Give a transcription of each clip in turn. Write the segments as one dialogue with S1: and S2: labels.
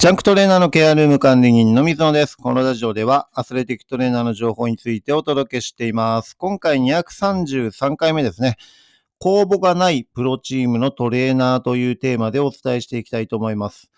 S1: ジャンクトレーナーのケアルーム管理人の水野です。このラジオではアスレティックトレーナーの情報についてお届けしています。今回233回目ですね。公募がないプロチームのトレーナーというテーマでお伝えしていきたいと思います。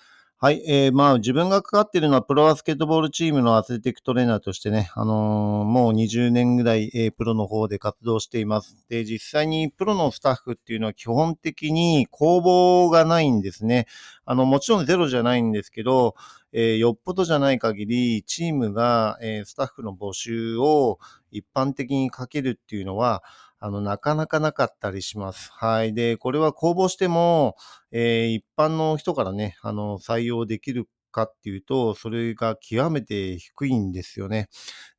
S1: はい。えー、まあ自分が関わっているのはプロバスケットボールチームのアスレティックトレーナーとしてね、あのーもう20年ぐらい、えープロの方で活動しています。で、実際にプロのスタッフっていうのは基本的に公募がないんですね。あの、もちろんゼロじゃないんですけど、えーよっぽどじゃない限り、チームが、えースタッフの募集を一般的にかけるっていうのは、あの、なかなかなかったりします。はい。で、これは公募しても、えー一般の人からね、あの、採用できるかっていうと、それが極めて低いんですよね。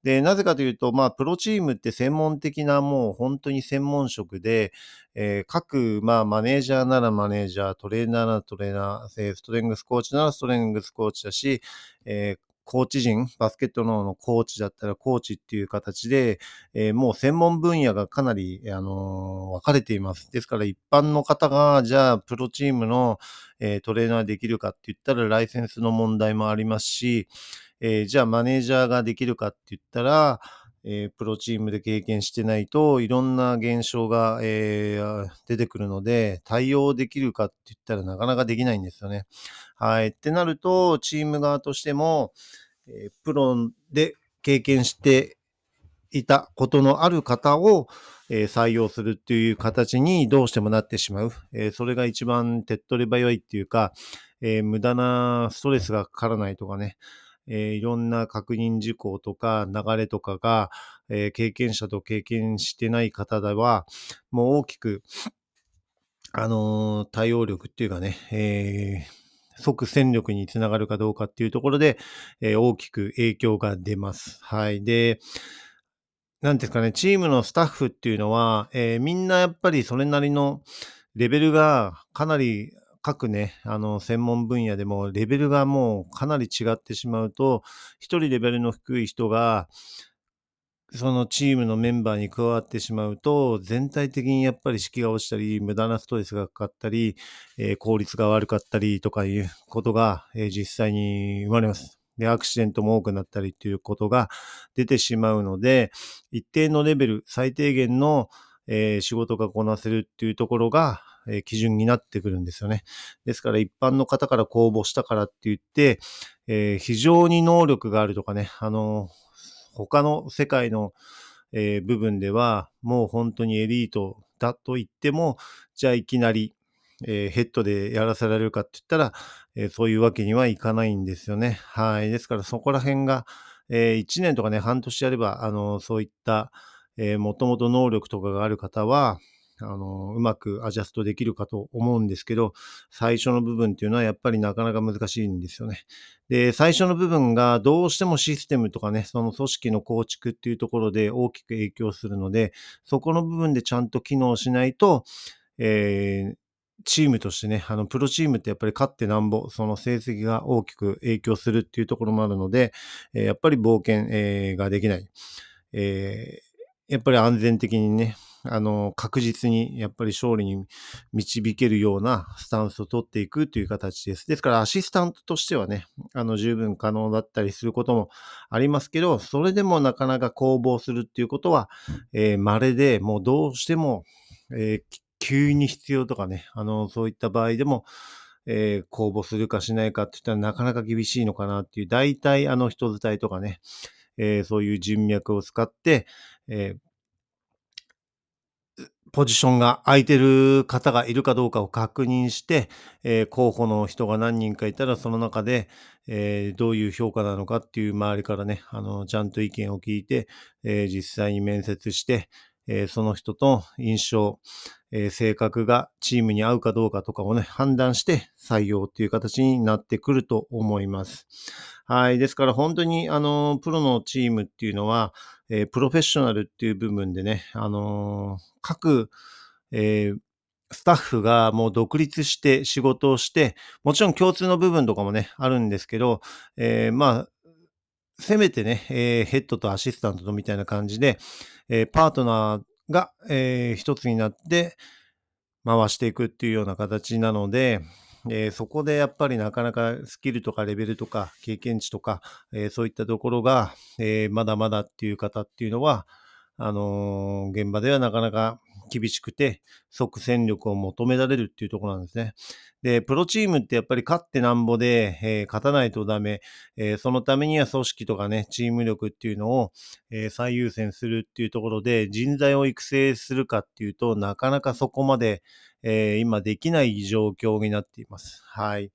S1: で、なぜかというと、まあ、プロチームって専門的なもう本当に専門職で、えー各、まあ、マネージャーならマネージャー、トレーナーならトレーナー、ストレングスコーチならストレングスコーチだし、えーコーチ陣、バスケットのコーチだったらコーチっていう形で、えーもう専門分野がかなり、あのー分かれています。ですから一般の方が、じゃあプロチームの、えートレーナーできるかって言ったらライセンスの問題もありますし、えじゃあマネージャーができるかって言ったら、えープロチームで経験してないといろんな現象が、えー出てくるので、対応できるかって言ったらなかなかできないんですよね。はい。ってなると、チーム側としても、えープロで経験していたことのある方を、えー採用するっていう形にどうしてもなってしまう。えーそれが一番手っ取り早いっていうか、えー無駄なストレスがかからないとかね、えーいろんな確認事項とか流れとかが、えー経験者と経験してない方では、もう大きく、あのー対応力っていうかね、え即戦力につながるかどうかっていうところで、え大きく影響が出ます。はい。で、なんですかね、チームのスタッフっていうのは、えみんなやっぱりそれなりのレベルがかなり各ね、あの、専門分野でもレベルがもうかなり違ってしまうと、一人レベルの低い人が、そのチームのメンバーに加わってしまうと、全体的にやっぱり士気が落ちたり、無駄なストレスがかかったり、えー効率が悪かったりとかいうことが、えー実際に生まれます。で、アクシデントも多くなったりっていうことが出てしまうので、一定のレベル、最低限の、えー仕事がこなせるっていうところが、え基準になってくるんですよね。ですから一般の方から公募したからって言って、えー非常に能力があるとかね、あの他の世界の、えー部分ではもう本当にエリートだと言っても、じゃあいきなり、えーヘッドでやらせられるかって言ったら、えそういうわけにはいかないんですよね。はい。ですからそこら辺が、え1年とかね、半年やれば、あの、そういった、えー、もともと能力とかがある方は、あの、うまくアジャストできるかと思うんですけど、最初の部分っていうのはやっぱりなかなか難しいんですよね。で、最初の部分がどうしてもシステムとかね、その組織の構築っていうところで大きく影響するので、そこの部分でちゃんと機能しないと、えーチームとしてね、あの、プロチームってやっぱり勝ってなんぼ、その成績が大きく影響するっていうところもあるので、えーやっぱり冒険、えーができない。えーやっぱり安全的にね、あの、確実にやっぱり勝利に導けるようなスタンスを取っていくという形です。ですからアシスタントとしてはね、あの、十分可能だったりすることもありますけど、それでもなかなか攻防するっていうことは、えー稀で、もうどうしても、えー急に必要とかね、あの、そういった場合でも、えー公募するかしないかって言ったらなかなか厳しいのかなっていう、大体あの人伝いとかね、えーそういう人脈を使って、えーポジションが空いてる方がいるかどうかを確認して、えー候補の人が何人かいたら、その中で、えーどういう評価なのかっていう周りからね、あの、ちゃんと意見を聞いて、えー実際に面接して、えその人と印象、え性格がチームに合うかどうかとかをね、判断して採用っていう形になってくると思います。はい。ですから本当に、あの、プロのチームっていうのは、えープロフェッショナルっていう部分でね、あのー各、えースタッフがもう独立して仕事をして、もちろん共通の部分とかもね、あるんですけど、えまあ、せめてね、えヘッドとアシスタントとみたいな感じで、えパートナーが、えー一つになって回していくっていうような形なので、えー、そこでやっぱりなかなかスキルとかレベルとか経験値とか、えー、そういったところが、えまだまだっていう方っていうのは、あの現場ではなかなか厳しくて即戦力を求められるっていうところなんですね。で、プロチームってやっぱり勝ってなんぼで、えー、勝たないとダメ、えー、そのためには組織とかね、チーム力っていうのを、えー、最優先するっていうところで人材を育成するかっていうとなかなかそこまで、え今できない状況になっています。はい。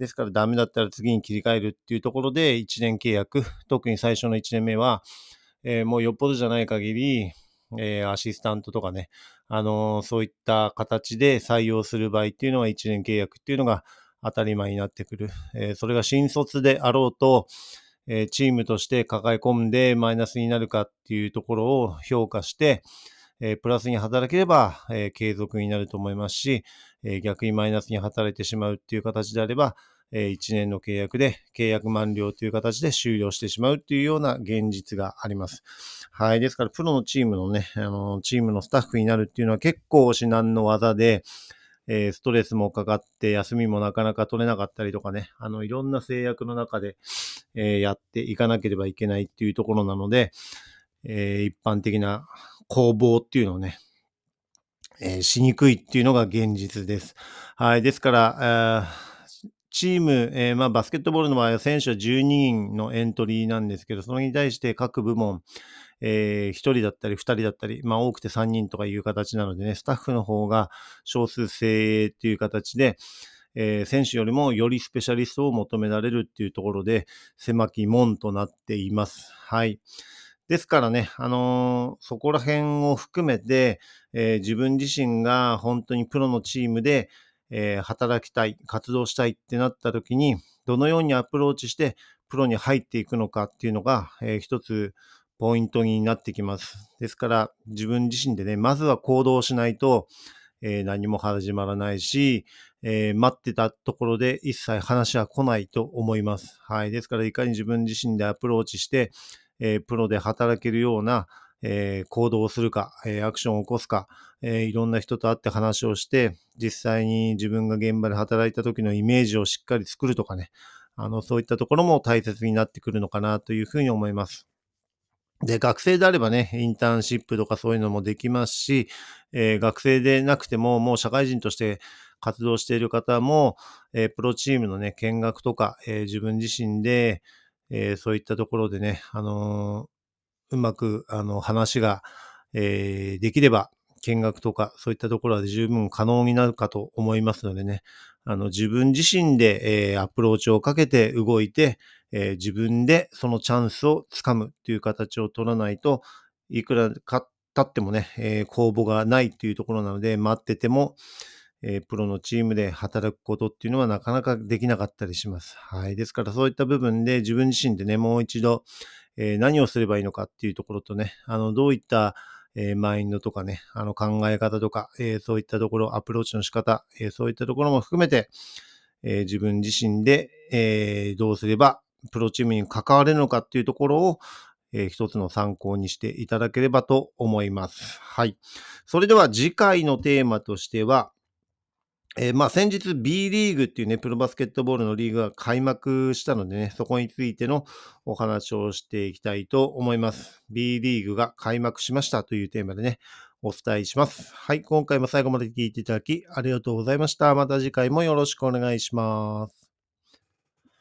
S1: ですからダメだったら次に切り替えるっていうところで1年契約、特に最初の1年目は、えもうよっぽどじゃない限り、えー、アシスタントとかね、あのー、そういった形で採用する場合っていうのは1年契約っていうのが当たり前になってくる。えー、それが新卒であろうと、えチームとして抱え込んでマイナスになるかっていうところを評価して、えプラスに働ければ、え継続になると思いますし、え逆にマイナスに働いてしまうっていう形であれば、え1年の契約で契約満了という形で終了してしまうというような現実があります。はい。ですから、プロのチームのね、あの、チームのスタッフになるっていうのは結構至難の技で、え、ストレスもかかって休みもなかなか取れなかったりとかね、あの、いろんな制約の中で、え、やっていかなければいけないっていうところなので、え、一般的な攻防っていうのをね、えしにくいっていうのが現実です。はい。ですから、チーム、えー、まあ、バスケットボールの場合は選手は12人のエントリーなんですけど、それに対して各部門、えー、1人だったり2人だったり、まあ、多くて3人とかいう形なのでね、スタッフの方が少数精鋭っていう形で、えー、選手よりもよりスペシャリストを求められるっていうところで、狭き門となっています。はい。ですからね、あのー、そこら辺を含めて、えー、自分自身が本当にプロのチームで、えー、働きたい、活動したいってなった時に、どのようにアプローチしてプロに入っていくのかっていうのが、えー、一つポイントになってきます。ですから自分自身でね、まずは行動しないと、えー、何も始まらないし、えー、待ってたところで一切話は来ないと思います。はい。ですからいかに自分自身でアプローチして、えー、プロで働けるような、え、行動をするか、え、アクションを起こすか、え、いろんな人と会って話をして、実際に自分が現場で働いた時のイメージをしっかり作るとかね、あの、そういったところも大切になってくるのかなというふうに思います。で、学生であればね、インターンシップとかそういうのもできますし、えー、学生でなくても、もう社会人として活動している方も、えー、プロチームのね、見学とか、えー、自分自身で、えそういったところでね、あのうまく、あの、話が、えー、できれば、見学とか、そういったところは十分可能になるかと思いますのでね、あの、自分自身で、えー、アプローチをかけて動いて、えー、自分でそのチャンスをつかむっていう形を取らないと、いくらか経ってもね、えー、公募がないっていうところなので、待ってても、えー、プロのチームで働くことっていうのはなかなかできなかったりします。はい。ですからそういった部分で自分自身でね、もう一度、えー、何をすればいいのかっていうところとね、あの、どういった、えー、マインドとかね、あの考え方とか、えー、そういったところ、アプローチの仕方、えー、そういったところも含めて、え、自分自身で、え、どうすればプロチームに関われるのかっていうところを、えー、一つの参考にしていただければと思います。はい。それでは次回のテーマとしては、えー、まあ先日 B リーグっていうね、プロバスケットボールのリーグが開幕したのでね、そこについてのお話をしていきたいと思います。B リーグが開幕しましたというテーマでね、お伝えします。はい、今回も最後まで聞いていただきありがとうございました。また次回もよろしくお願いします。